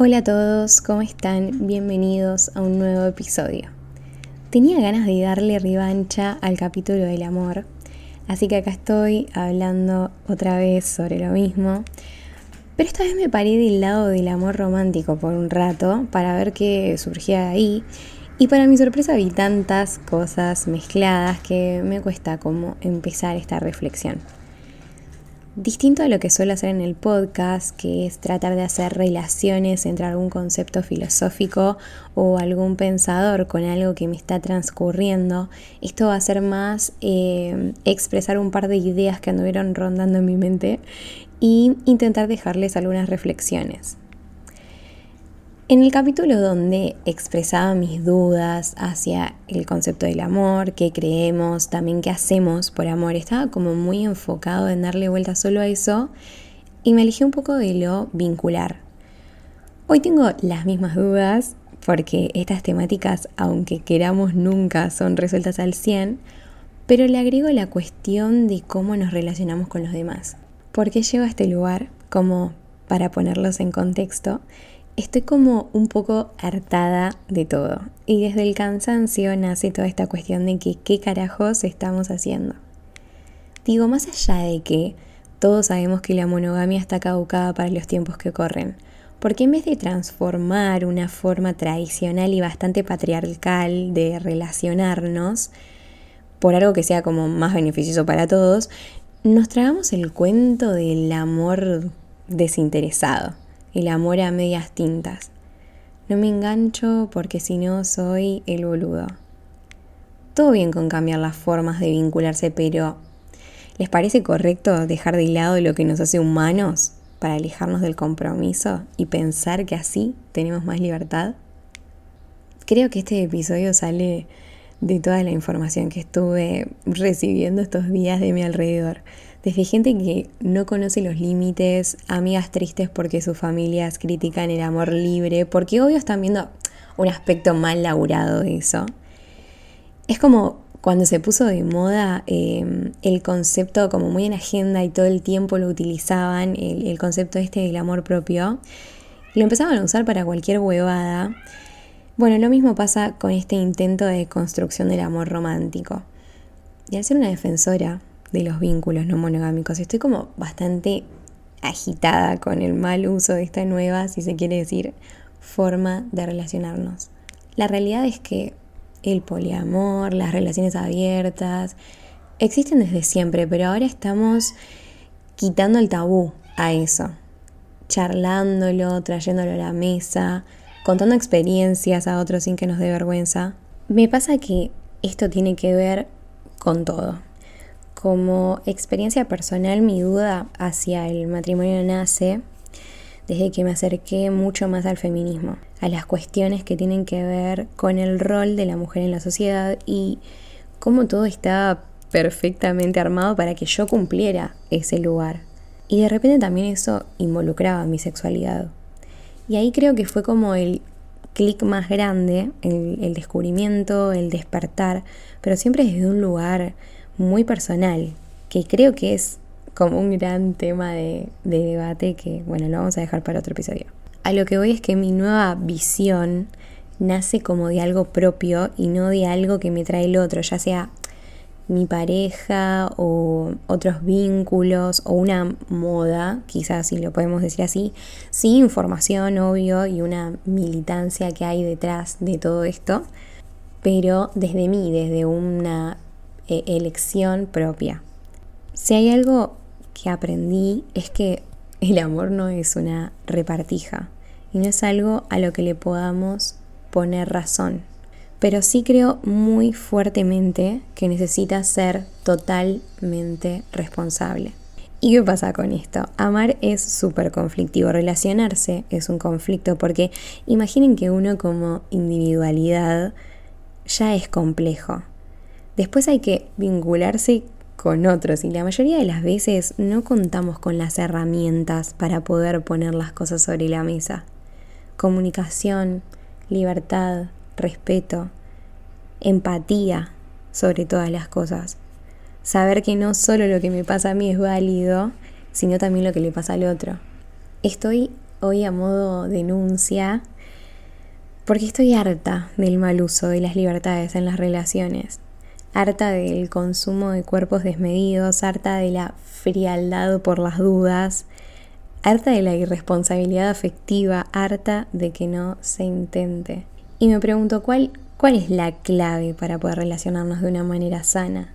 Hola a todos, ¿cómo están? Bienvenidos a un nuevo episodio. Tenía ganas de darle revancha al capítulo del amor, así que acá estoy hablando otra vez sobre lo mismo, pero esta vez me paré del lado del amor romántico por un rato para ver qué surgía ahí y para mi sorpresa vi tantas cosas mezcladas que me cuesta como empezar esta reflexión. Distinto a lo que suelo hacer en el podcast, que es tratar de hacer relaciones entre algún concepto filosófico o algún pensador con algo que me está transcurriendo, esto va a ser más eh, expresar un par de ideas que anduvieron rondando en mi mente y intentar dejarles algunas reflexiones. En el capítulo donde expresaba mis dudas hacia el concepto del amor, qué creemos, también qué hacemos por amor, estaba como muy enfocado en darle vuelta solo a eso y me alejé un poco de lo vincular. Hoy tengo las mismas dudas porque estas temáticas, aunque queramos nunca, son resueltas al 100, pero le agrego la cuestión de cómo nos relacionamos con los demás. ¿Por qué llego a este lugar? Como para ponerlos en contexto, estoy como un poco hartada de todo. Y desde el cansancio nace toda esta cuestión de que qué carajos estamos haciendo. Digo, más allá de que todos sabemos que la monogamia está caducada para los tiempos que corren, porque en vez de transformar una forma tradicional y bastante patriarcal de relacionarnos por algo que sea como más beneficioso para todos, nos tragamos el cuento del amor desinteresado el amor a medias tintas. No me engancho porque si no soy el boludo. Todo bien con cambiar las formas de vincularse, pero ¿les parece correcto dejar de lado lo que nos hace humanos para alejarnos del compromiso y pensar que así tenemos más libertad? Creo que este episodio sale de toda la información que estuve recibiendo estos días de mi alrededor. Desde gente que no conoce los límites, amigas tristes porque sus familias critican el amor libre, porque obvio están viendo un aspecto mal laburado de eso. Es como cuando se puso de moda em, el concepto como muy en agenda y todo el tiempo lo utilizaban, el, el concepto este del amor propio, lo empezaban a usar para cualquier huevada. Bueno, lo mismo pasa con este intento de construcción del amor romántico. Y al ser una defensora de los vínculos no monogámicos, estoy como bastante agitada con el mal uso de esta nueva, si se quiere decir, forma de relacionarnos. La realidad es que el poliamor, las relaciones abiertas, existen desde siempre, pero ahora estamos quitando el tabú a eso, charlándolo, trayéndolo a la mesa, contando experiencias a otros sin que nos dé vergüenza. Me pasa que esto tiene que ver con todo. Como experiencia personal, mi duda hacia el matrimonio nace desde que me acerqué mucho más al feminismo, a las cuestiones que tienen que ver con el rol de la mujer en la sociedad y cómo todo estaba perfectamente armado para que yo cumpliera ese lugar. Y de repente también eso involucraba mi sexualidad. Y ahí creo que fue como el clic más grande, el, descubrimiento, el despertar, pero siempre desde un lugar muy personal, que creo que es como un gran tema de, de, debate que, bueno, lo vamos a dejar para otro episodio. A lo que voy es que mi nueva visión nace como de algo propio y no de algo que me trae el otro, ya sea mi pareja o otros vínculos o una moda, quizás si lo podemos decir así, sí información, obvio, y una militancia que hay detrás de todo esto, pero desde mí, desde una eh, elección propia. Si hay algo que aprendí es que el amor no es una repartija y no es algo a lo que le podamos poner razón pero sí creo muy fuertemente que necesita ser totalmente responsable. ¿Y qué pasa con esto? Amar es súper conflictivo, relacionarse es un conflicto, porque imaginen que uno como individualidad ya es complejo. Después hay que vincularse con otros y la mayoría de las veces no contamos con las herramientas para poder poner las cosas sobre la mesa. Comunicación, libertad, respeto, empatía sobre todas las cosas. Saber que no solo lo que me pasa a mí es válido, sino también lo que le pasa al otro. Estoy hoy a modo denuncia porque estoy harta del mal uso de las libertades en las relaciones, harta del consumo de cuerpos desmedidos, harta de la frialdad por las dudas, harta de la irresponsabilidad afectiva, harta de que no se intente. Y me pregunto, ¿cuál, cuál es la clave para poder relacionarnos de una manera sana?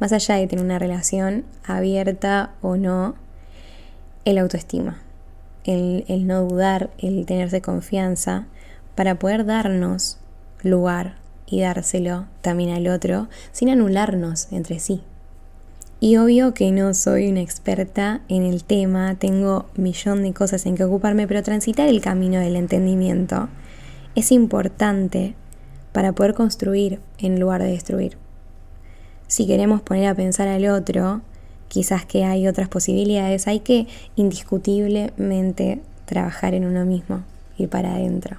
Más allá de tener una relación abierta o no, el autoestima, el, el no dudar, el tenerse confianza, para poder darnos lugar y dárselo también al otro sin anularnos entre sí. Y obvio que no soy una experta en el tema, tengo millón de cosas en que ocuparme, pero transitar el camino del entendimiento es importante para poder construir en lugar de destruir. Si queremos poner a pensar al otro, quizás que hay otras posibilidades, hay que indiscutiblemente trabajar en uno mismo, ir para adentro.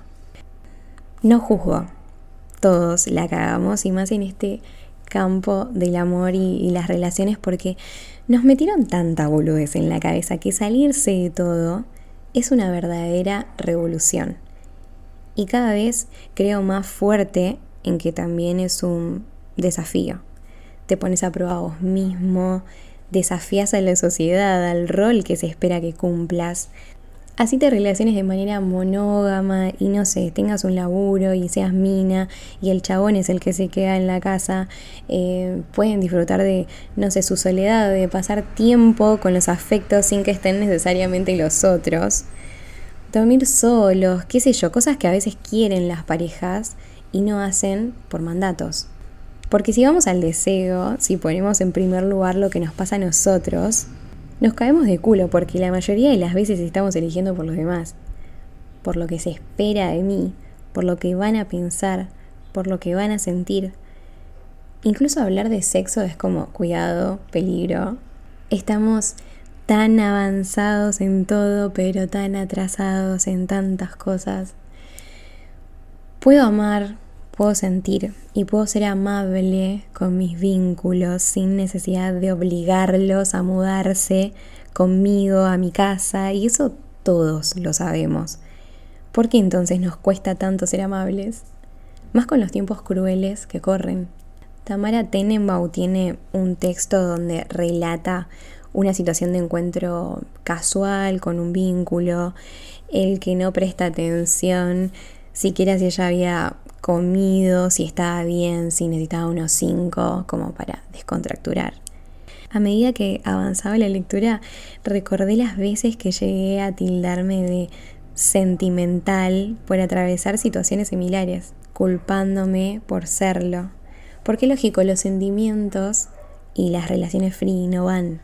No juzgo, todos la cagamos y más en este campo del amor y, las relaciones porque nos metieron tanta boludez en la cabeza que salirse de todo es una verdadera revolución. Y cada vez creo más fuerte en que también es un desafío. Te pones a prueba vos mismo, desafías a la sociedad, al rol que se espera que cumplas, así te relaciones de manera monógama y no sé, tengas un laburo y seas mina y el chabón es el que se queda en la casa, eh, pueden disfrutar de, no sé, su soledad, de pasar tiempo con los afectos sin que estén necesariamente los otros. Dormir solos, qué sé yo, cosas que a veces quieren las parejas y no hacen por mandatos. Porque si vamos al deseo, si ponemos en primer lugar lo que nos pasa a nosotros, nos caemos de culo porque la mayoría de las veces estamos eligiendo por los demás, por lo que se espera de mí, por lo que van a pensar, por lo que van a sentir. Incluso hablar de sexo es como cuidado, peligro. Estamos tan avanzados en todo, pero tan atrasados en tantas cosas. Puedo amar, puedo sentir y puedo ser amable con mis vínculos sin necesidad de obligarlos a mudarse conmigo a mi casa y eso todos lo sabemos. ¿Por qué entonces nos cuesta tanto ser amables? Más con los tiempos crueles que corren. Tamara Tenenbaum tiene un texto donde relata una situación de encuentro casual con un vínculo, el que no presta atención, siquiera si ella había comido, si estaba bien, si necesitaba unos cinco, como para descontracturar. A medida que avanzaba la lectura, recordé las veces que llegué a tildarme de sentimental por atravesar situaciones similares, culpándome por serlo. Porque lógico, los sentimientos y las relaciones free no van.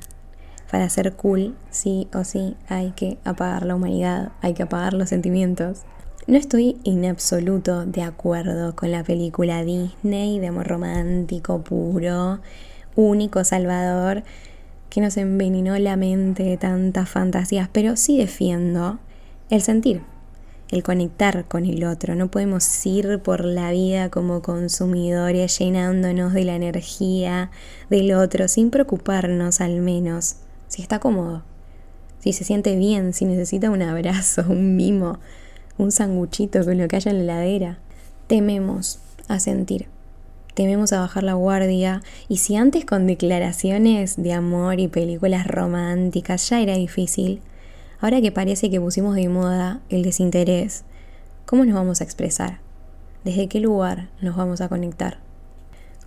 Para ser cool, sí o sí, hay que apagar la humanidad, hay que apagar los sentimientos. No estoy en absoluto de acuerdo con la película Disney de amor romántico puro, único, salvador, que nos envenenó la mente de tantas fantasías, pero sí defiendo el sentir, el conectar con el otro. No podemos ir por la vida como consumidores llenándonos de la energía del otro sin preocuparnos al menos si está cómodo, si se siente bien, si necesita un abrazo, un mimo un sanguchito con lo que haya en la heladera. Tememos a sentir, tememos a bajar la guardia y si antes con declaraciones de amor y películas románticas ya era difícil, ahora que parece que pusimos de moda el desinterés, ¿cómo nos vamos a expresar? ¿Desde qué lugar nos vamos a conectar?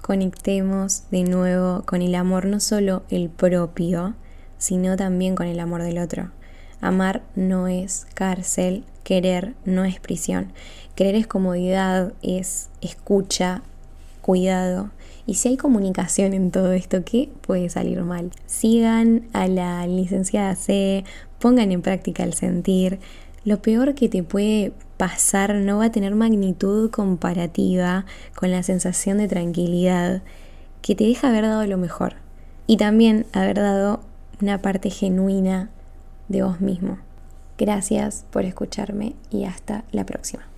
Conectemos de nuevo con el amor, no solo el propio, sino también con el amor del otro. Amar no es cárcel, querer no es prisión. Querer es comodidad, es escucha, cuidado. Y si hay comunicación en todo esto, ¿qué puede salir mal? Sigan a la licenciada C, pongan en práctica el sentir. Lo peor que te puede pasar no va a tener magnitud comparativa con la sensación de tranquilidad que te deja haber dado lo mejor. Y también haber dado una parte genuina de vos mismo. Gracias por escucharme y hasta la próxima.